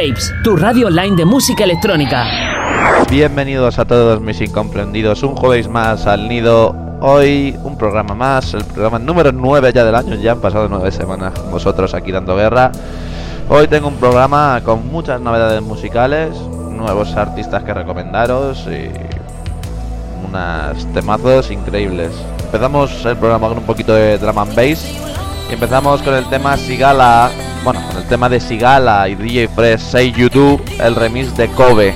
Waves, tu radio online de música electrónica. Bienvenidos a todos mis incomprendidos, un jueves más al nido. Hoy un programa más, el programa número 9 ya del año, ya han pasado 9 semanas con vosotros aquí dando guerra. Hoy tengo un programa con muchas novedades musicales, nuevos artistas que recomendaros y unas temazos increíbles. Empezamos el programa con un poquito de drum and bass y empezamos con el tema Sigala, bueno, con el tema de Sigala y DJ Fresh 6 YouTube, el remix de Kobe.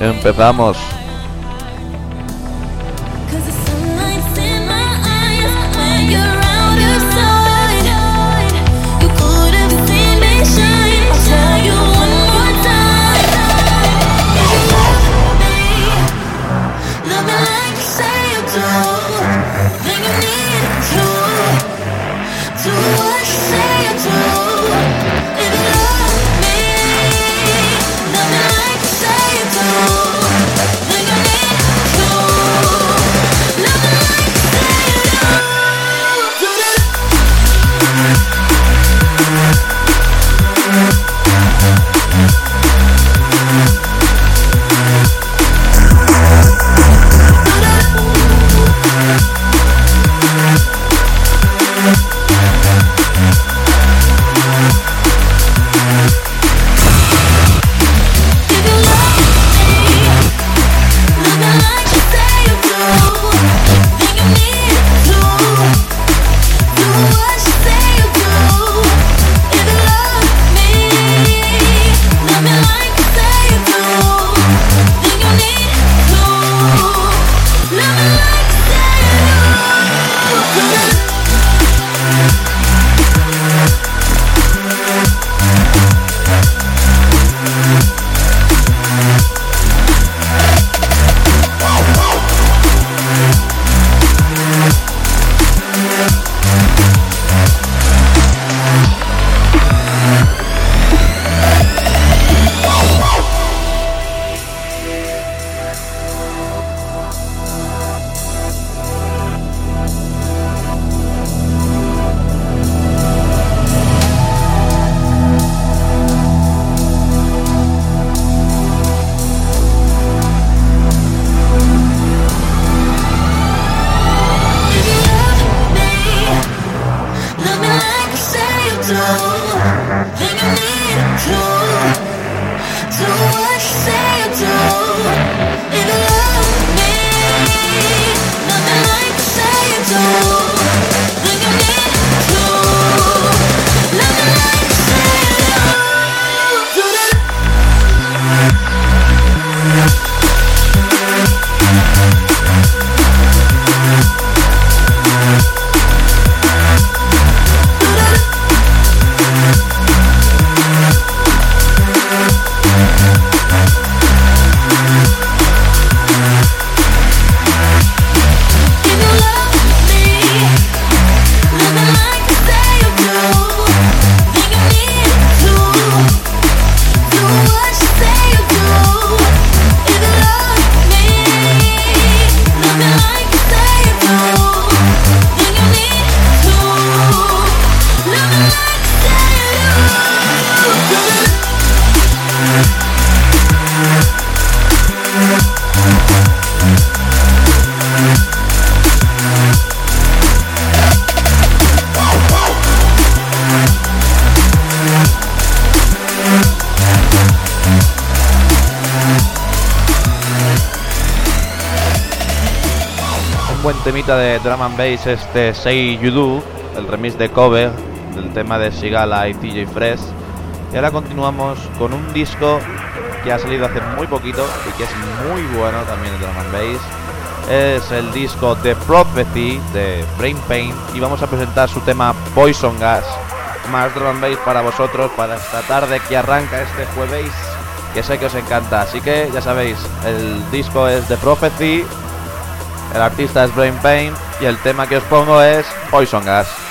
Empezamos. temita de drum and bass, este Say You Do, el remix de cover del tema de Sigala y TJ Fresh. Y ahora continuamos con un disco que ha salido hace muy poquito y que es muy bueno también el drum and bass. Es el disco The Prophecy de Brain Pain y vamos a presentar su tema Poison Gas. Más drum and bass para vosotros para esta tarde que arranca este jueves que sé que os encanta. Así que ya sabéis, el disco es The Prophecy el artista es Brain Pain y el tema que os pongo es Poison Gas.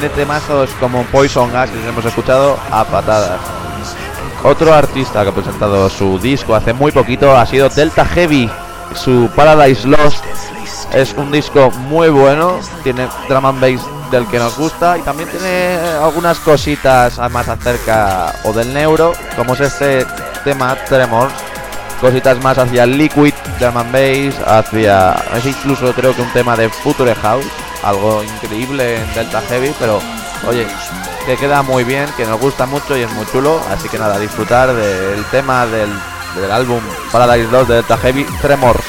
Tiene temazos como Poison Gas que hemos escuchado a patadas. Otro artista que ha presentado su disco hace muy poquito ha sido Delta Heavy. Su Paradise Lost es un disco muy bueno, tiene drum and bass del que nos gusta y también tiene algunas cositas más acerca o del neuro, como es este tema Tremors, cositas más hacia liquid drum and bass, hacia es incluso creo que un tema de Future House, algo increíble en Delta Heavy, pero oye, que queda muy bien, que nos gusta mucho y es muy chulo, así que nada, disfrutar del tema del, del álbum Paradise Lost de Delta Heavy, Tremors.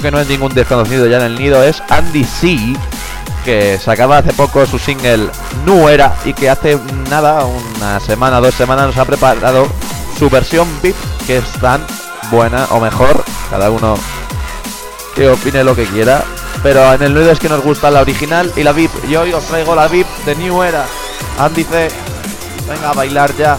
Que no es ningún desconocido ya en el nido es Andy C, que sacaba hace poco su single Nuera y que hace nada, una semana, dos semanas, nos ha preparado su versión VIP, que es tan buena o mejor, cada uno que opine lo que quiera. Pero en el nido es que nos gusta la original y la VIP. Y hoy os traigo la VIP de New Era. Andy C, venga a bailar ya.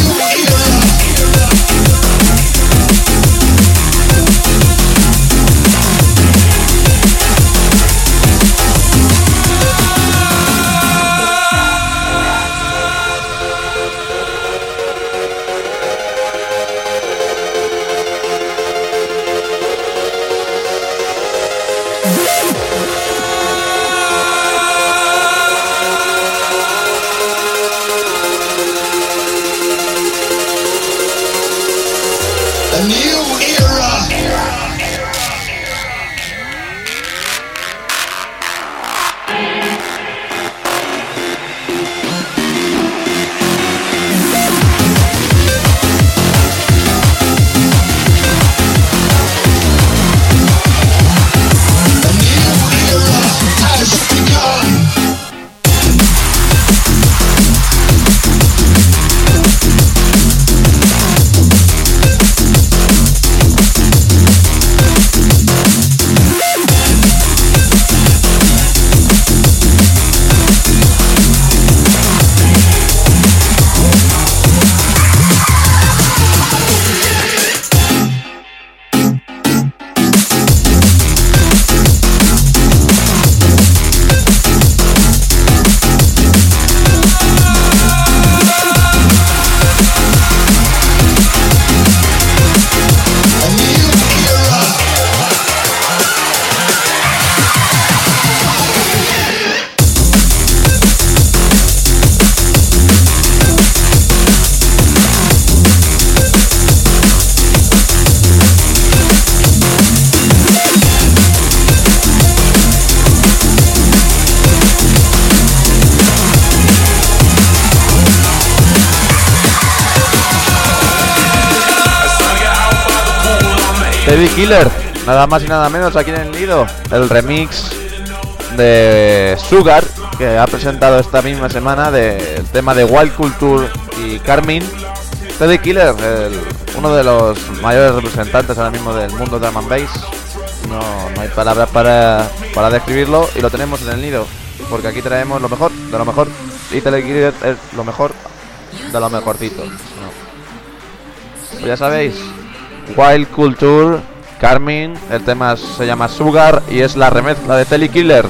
Killer, nada más y nada menos aquí en el nido. El remix de Sugar que ha presentado esta misma semana del tema de Wild Culture y Carmine. Teddy Killer, uno de los mayores representantes ahora mismo del mundo de and bass. No, no hay palabras para, para describirlo y lo tenemos en el nido. Porque aquí traemos lo mejor de lo mejor. Y Teddy Killer es lo mejor de lo mejorcito. Pues ya sabéis, Wild Culture, Carmine, el tema se llama Sugar y es la remezcla de Telly Killer.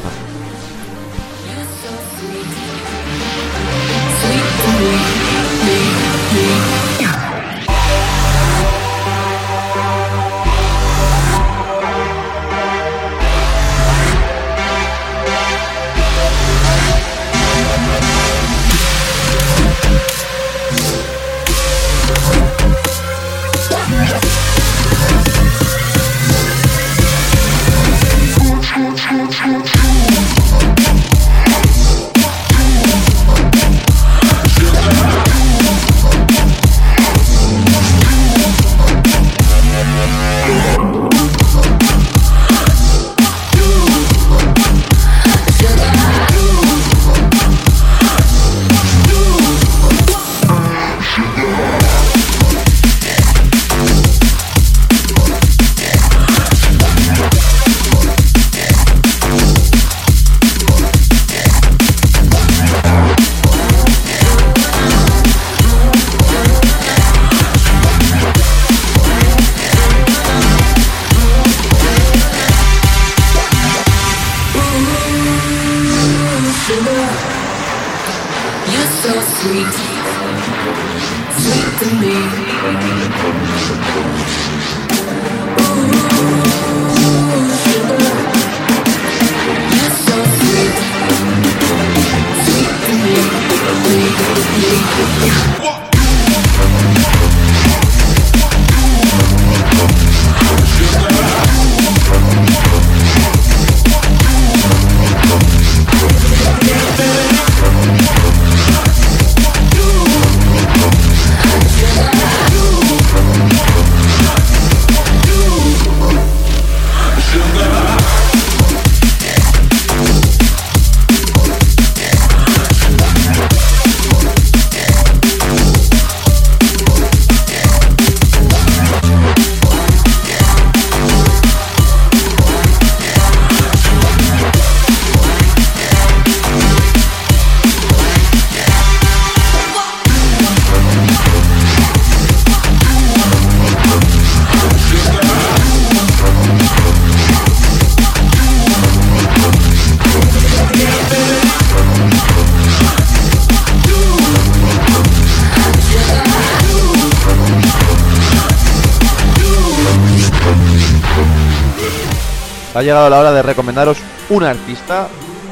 Ha llegado la hora de recomendaros un artista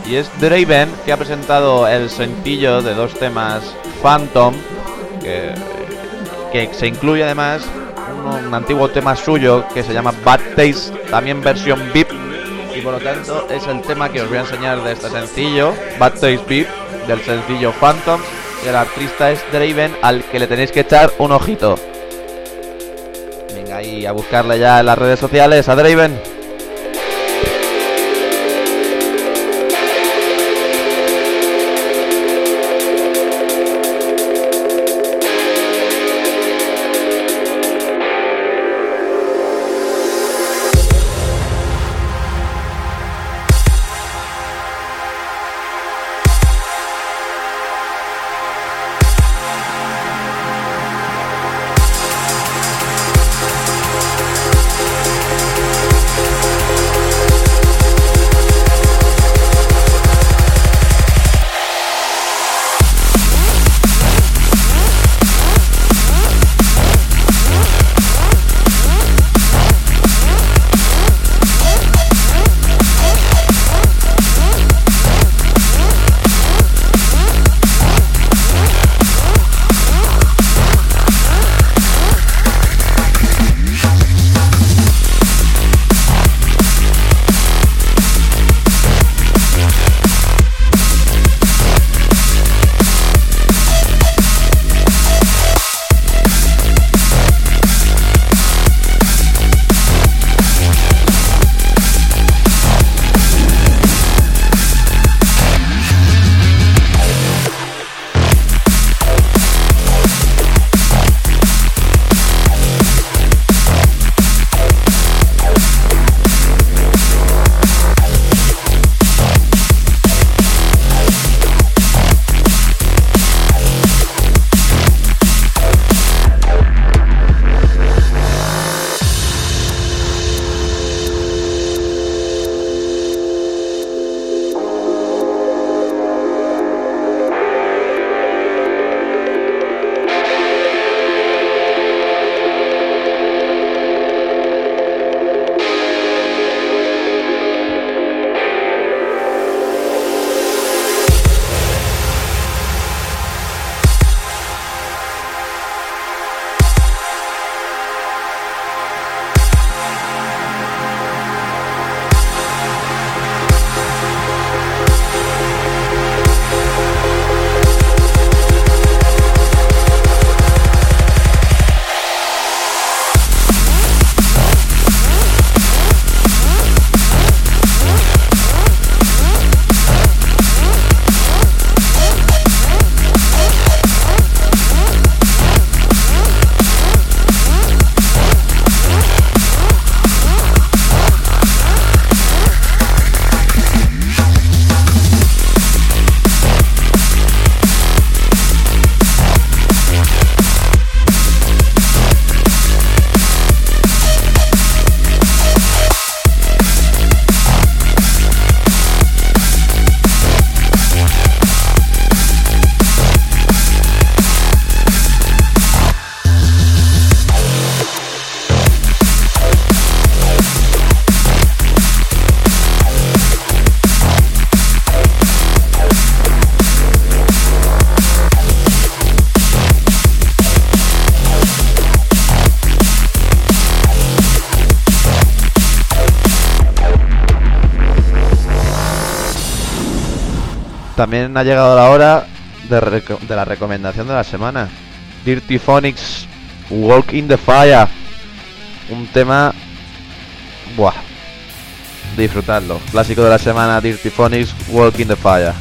y es Draven que ha presentado el sencillo de dos temas Phantom que, se incluye además un, un antiguo tema suyo que se llama Bad Taste, también versión VIP y por lo tanto es el tema que os voy a enseñar de este sencillo Bad Taste VIP del sencillo Phantom y el artista es Draven al que le tenéis que echar un ojito. Venga ahí a buscarle ya en las redes sociales a Draven. También ha llegado la hora de, de la recomendación de la semana. Dirty Phonics Walk in the Fire. Un tema... Buah. Disfrutadlo. Clásico de la semana, Dirty Phonics Walk in the Fire.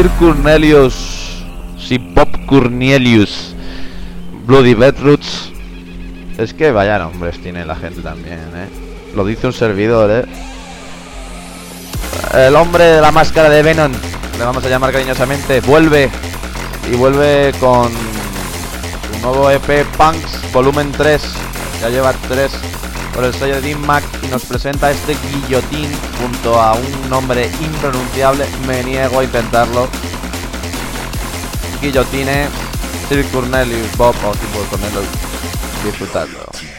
Sir Cornelius, Sir Pop Cornelius, Bloody Beetroots. Es que vaya nombres tiene la gente también, ¿eh? Lo dice un servidor, ¿eh? El hombre de la máscara de Venom, le vamos a llamar cariñosamente, vuelve y vuelve con su nuevo EP Punks Volumen 3. Ya lleva 3 por el sello de Dean y nos presenta este guillotín junto a un nombre impronunciable. Me niego a intentarlo. Guillotine, Sir Cornelius Bob o Simple Cornelius. Disfrutadlo.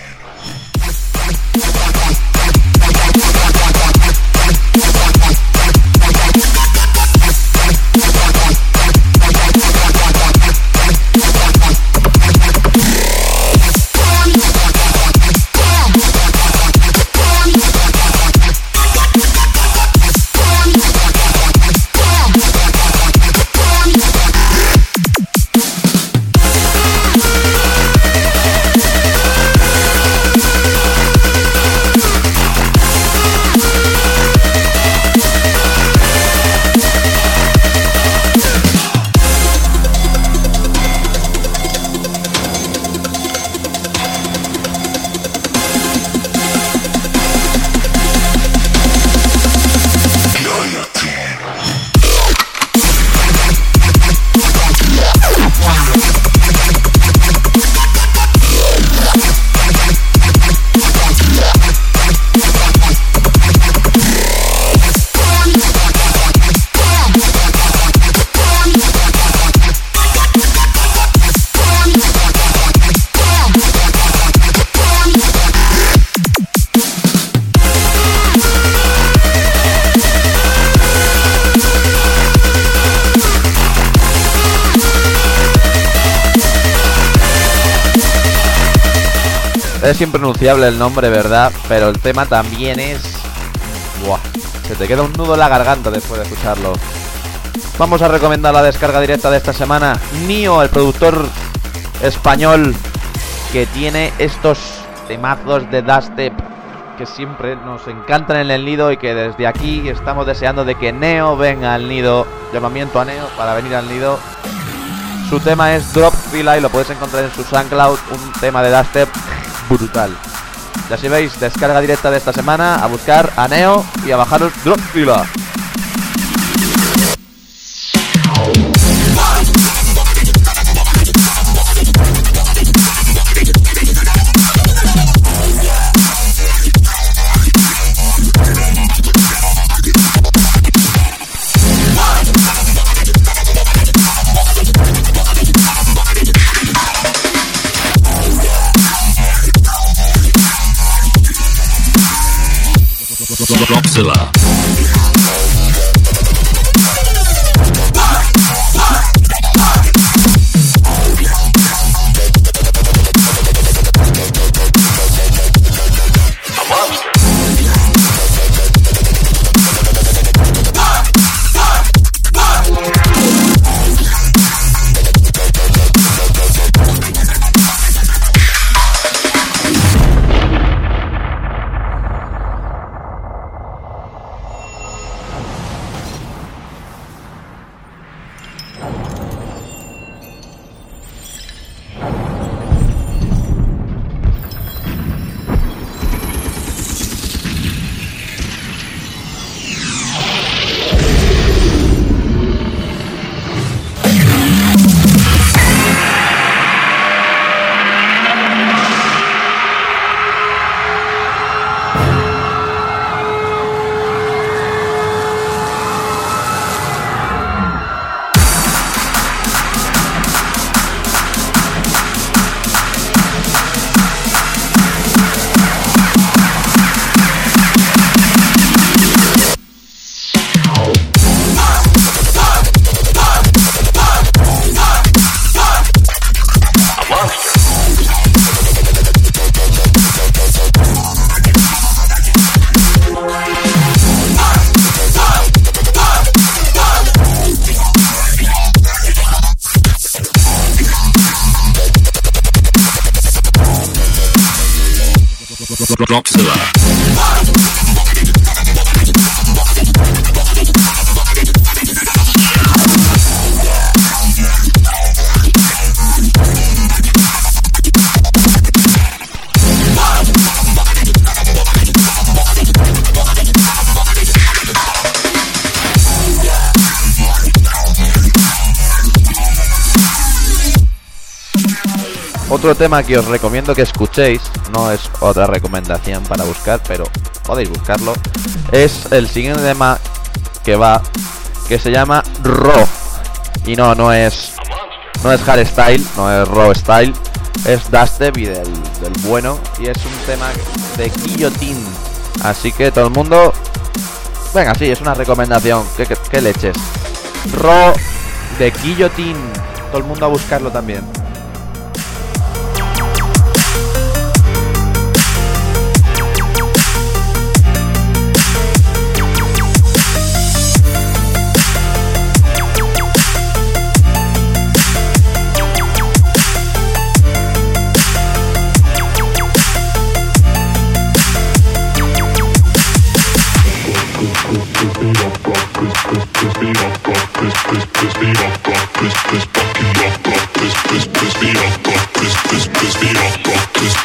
Es impronunciable el nombre, ¿verdad? Pero el tema también es... Buah, se te queda un nudo en la garganta después de escucharlo. Vamos a recomendar la descarga directa de esta semana. Nio, el productor español que tiene estos temazos de dubstep que siempre nos encantan en el nido y que desde aquí estamos deseando de que Neo venga al nido. Llamamiento a Neo para venir al nido. Su tema es Drop Fila y lo puedes encontrar en su SoundCloud, un tema de dubstep brutal. Ya si veis, descarga directa de esta semana, a buscar a Neo y a bajaros Drop Dropzilla. Otro tema que os recomiendo que escuchéis, no es otra recomendación para buscar, pero podéis buscarlo, es el siguiente tema que va, que se llama Raw. Y no, no es, no es hardstyle, no es raw style, es Dusteby del, del bueno y es un tema de guillotine. Así que todo el mundo, venga, sí, es una recomendación, ¿qué, qué- qué leches? Raw de guillotine, todo el mundo a buscarlo también. this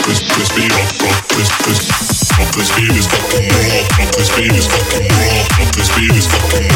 beat is fucking raw. This beat is fucking raw. This beat is fucking raw.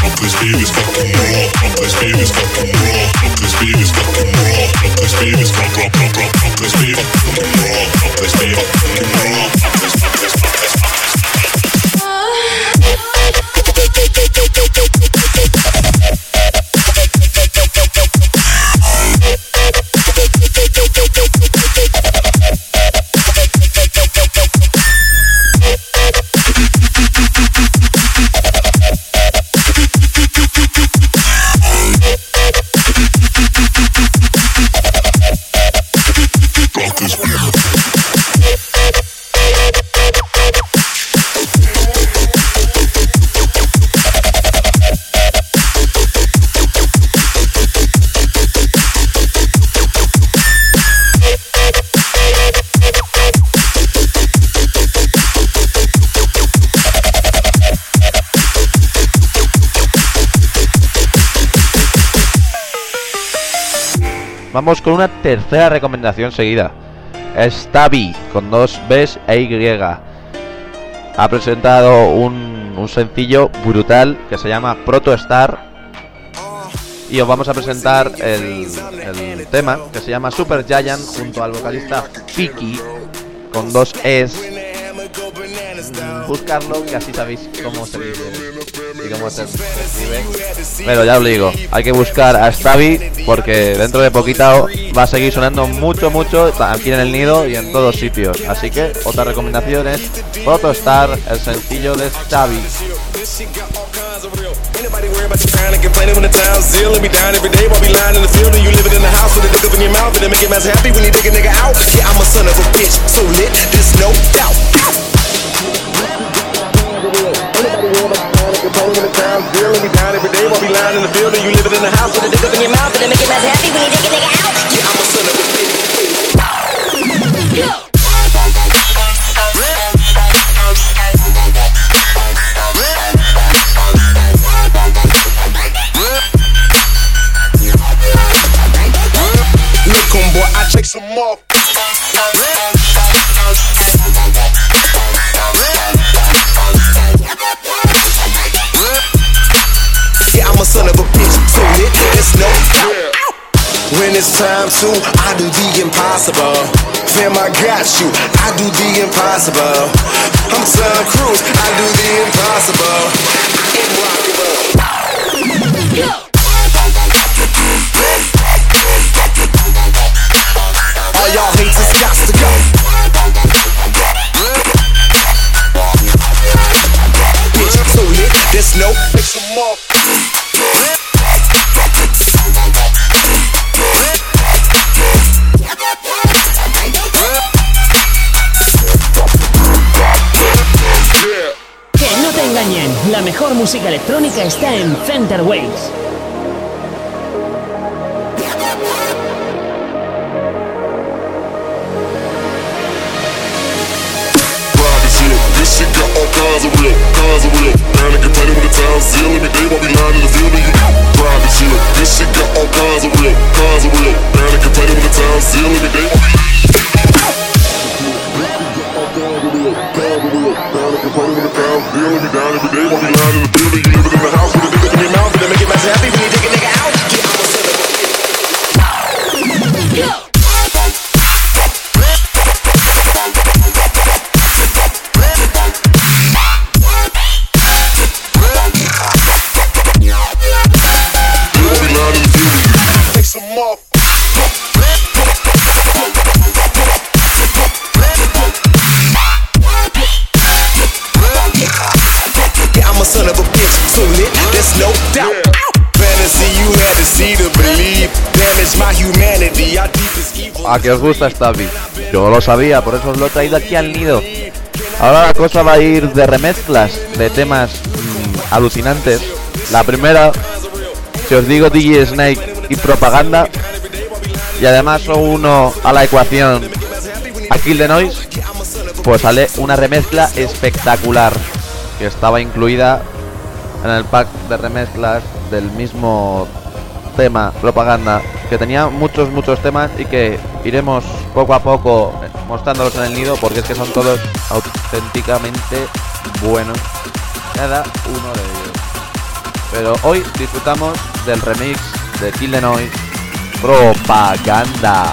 This baby's got drop, drop, drop, drop this baby. Con una tercera recomendación seguida. Stabi, con dos Bs e Y. Ha presentado un, un sencillo brutal que se llama Proto Star. Y os vamos a presentar el, el tema que se llama Super Giant junto al vocalista Fiki con dos Es. Mm, Buscarlo que así sabéis cómo se dice Pero ya os digo, hay que buscar a Stabi porque dentro de poquito va a seguir sonando mucho, mucho aquí en el nido y en todos sitios. Así que otra recomendación es Protostar, el sencillo de Stabi. Your complaining when the time's ill and be down every day while we lying in the and you living in the house with a dick up in your mouth and it make him as happy when you dig a nigga out. Yeah, When it's time to, I do the impossible. Fam, I got you, I do the impossible. I'm Tom Cruise, I do the impossible. I mejor música electrónica está en Center Waves. Private shit. This shit got all kinds of real, kinds of real. Down in container with the town seal every day while we lying in the field and you private shit. This shit got all kinds of real, kinds of real. Down in container with the town seal every day ¿A que os gusta esta beat? Yo lo sabía, por eso os lo he traído aquí al nido. Ahora la cosa va a ir de remezclas, de temas mm, alucinantes. La primera, si os digo DJ Snake y propaganda, y además uno a la ecuación a Kill the Noise, pues sale una remezcla espectacular que estaba incluida en el pack de remezclas del mismo tema, propaganda, que tenía muchos, muchos temas y que iremos poco a poco mostrándolos en el nido porque es que son todos auténticamente buenos, cada uno de ellos. Pero hoy disfrutamos del remix de Kill propaganda.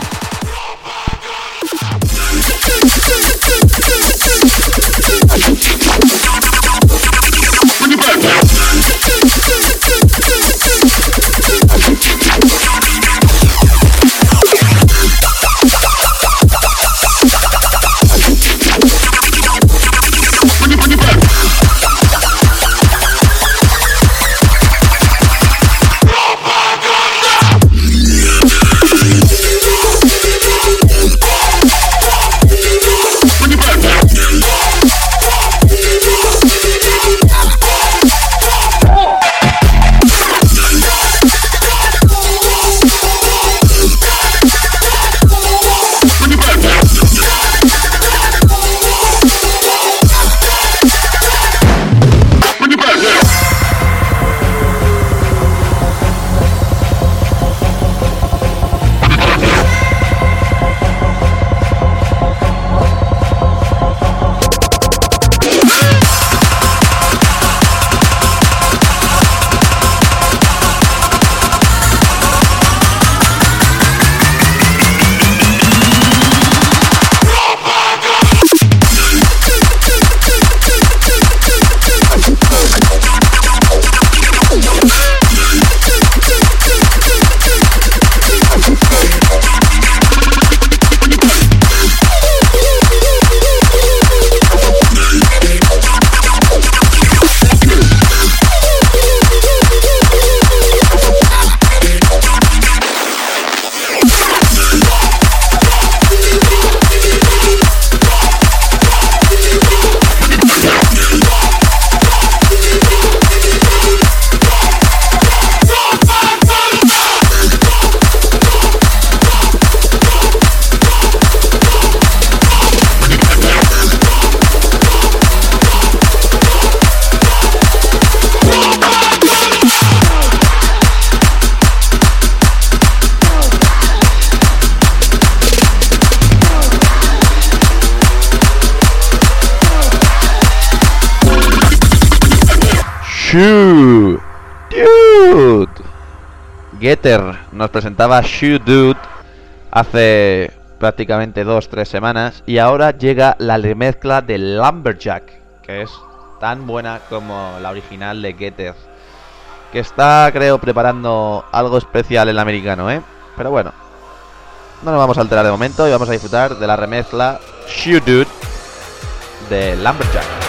Shoo. Shoot. Getter nos presentaba Shoot Dude hace prácticamente 2-3 semanas y ahora llega la remezcla de Lumberjack, que es tan buena como la original de Getter. Que está, creo, preparando algo especial el americano, ¿eh? Pero bueno, no nos vamos a alterar de momento y vamos a disfrutar de la remezcla Shoot Dude de Lumberjack.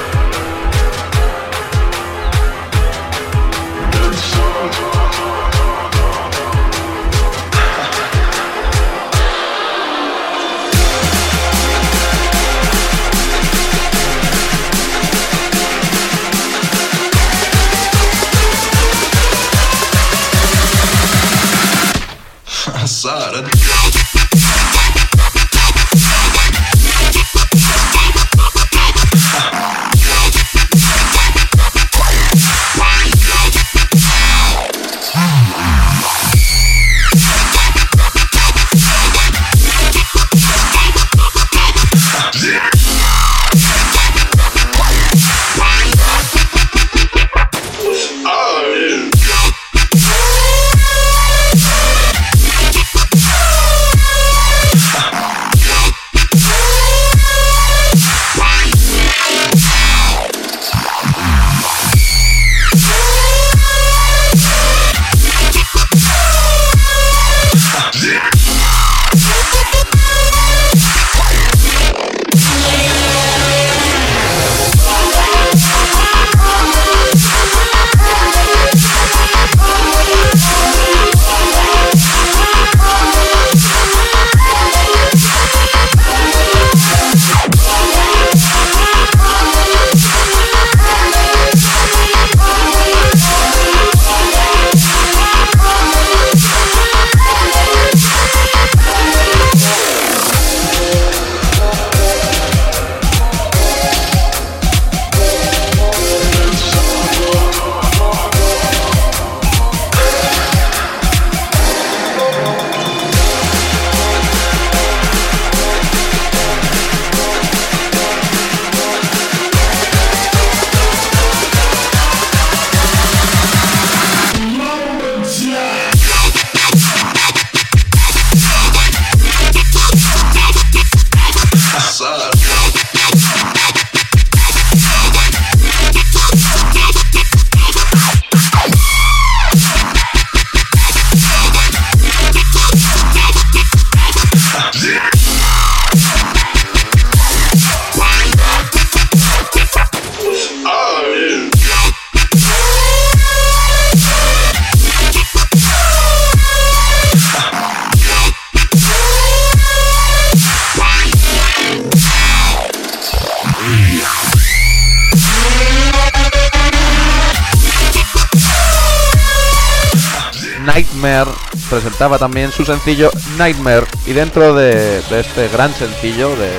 Nightmare presentaba también su sencillo Nightmare y dentro de, este gran sencillo de,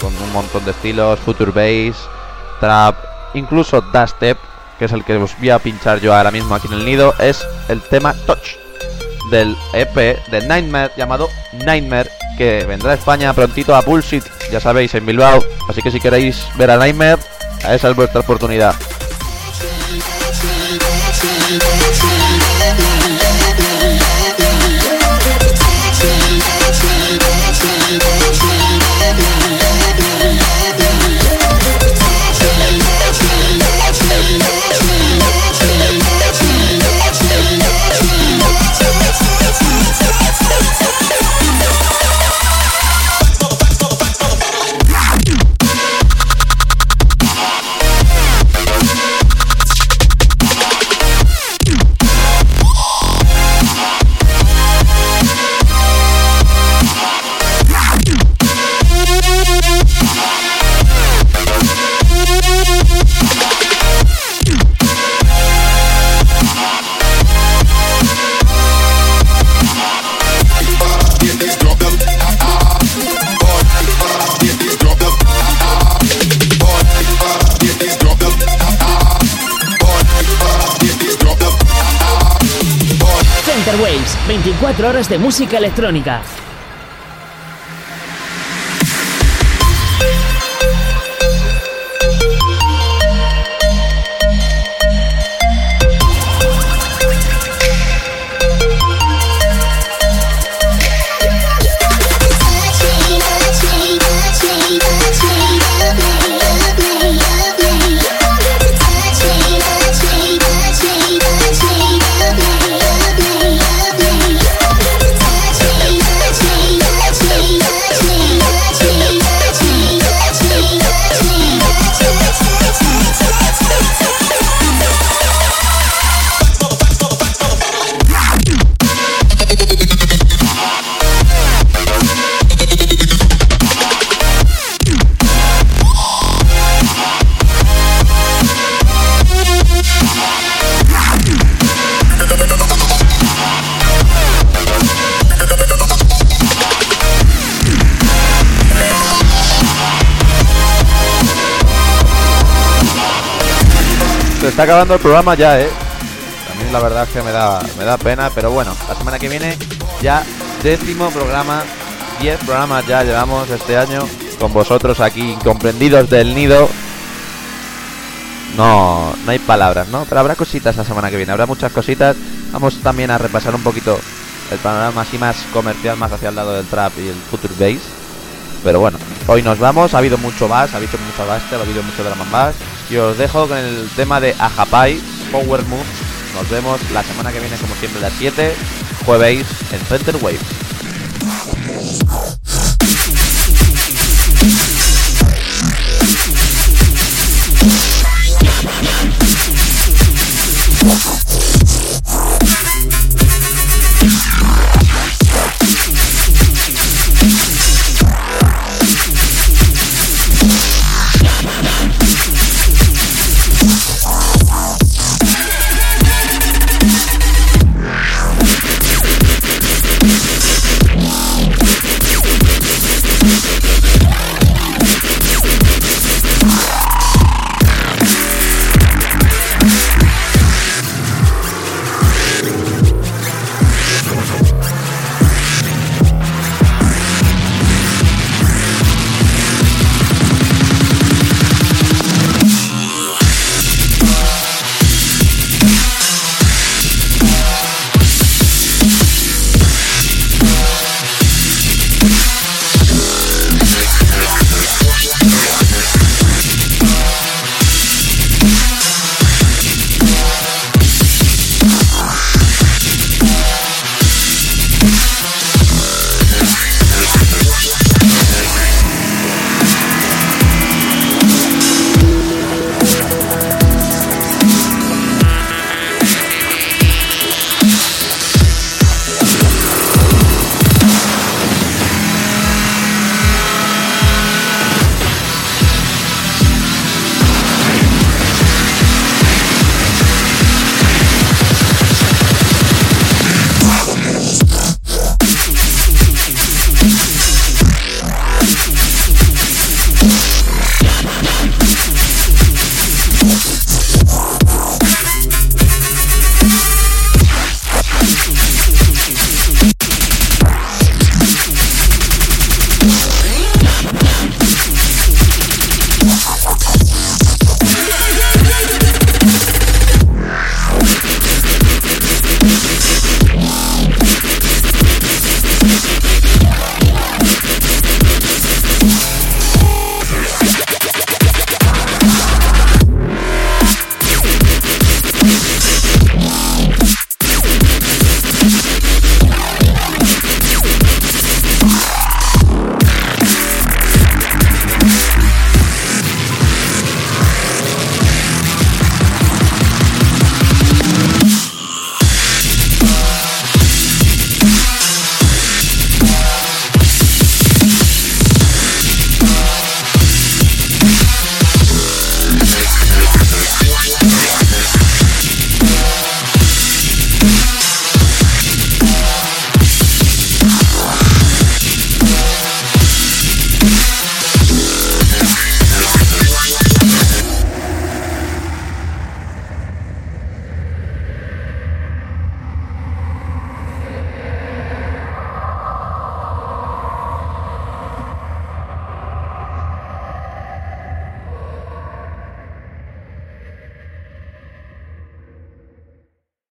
con un montón de estilos, future bass, trap, incluso dubstep, que es el que os voy a pinchar yo ahora mismo aquí en el nido, es el tema Touch del EP de Nightmare llamado Nightmare que vendrá a España prontito a Bullshit, ya sabéis, en Bilbao, así que si queréis ver a Nightmare, esa es vuestra oportunidad. Waves, 24 horas de música electrónica. Está acabando el programa ya, ¿eh? Mí la verdad es que me da, me da pena, pero bueno, la semana que viene ya décimo programa, 10 programas ya llevamos este año con vosotros aquí, incomprendidos del nido. No, no hay palabras, ¿no? Pero habrá cositas la semana que viene, habrá muchas cositas. Vamos también a repasar un poquito el panorama así más comercial, más hacia el lado del trap y el future bass. Pero bueno, hoy nos vamos, ha habido mucho bass, ha habido mucho bass, ha habido mucho drama bass. Y os dejo con el tema de Ajapai, Power Move. Nos vemos la semana que viene como siempre a las 7, jueves en Center Wave.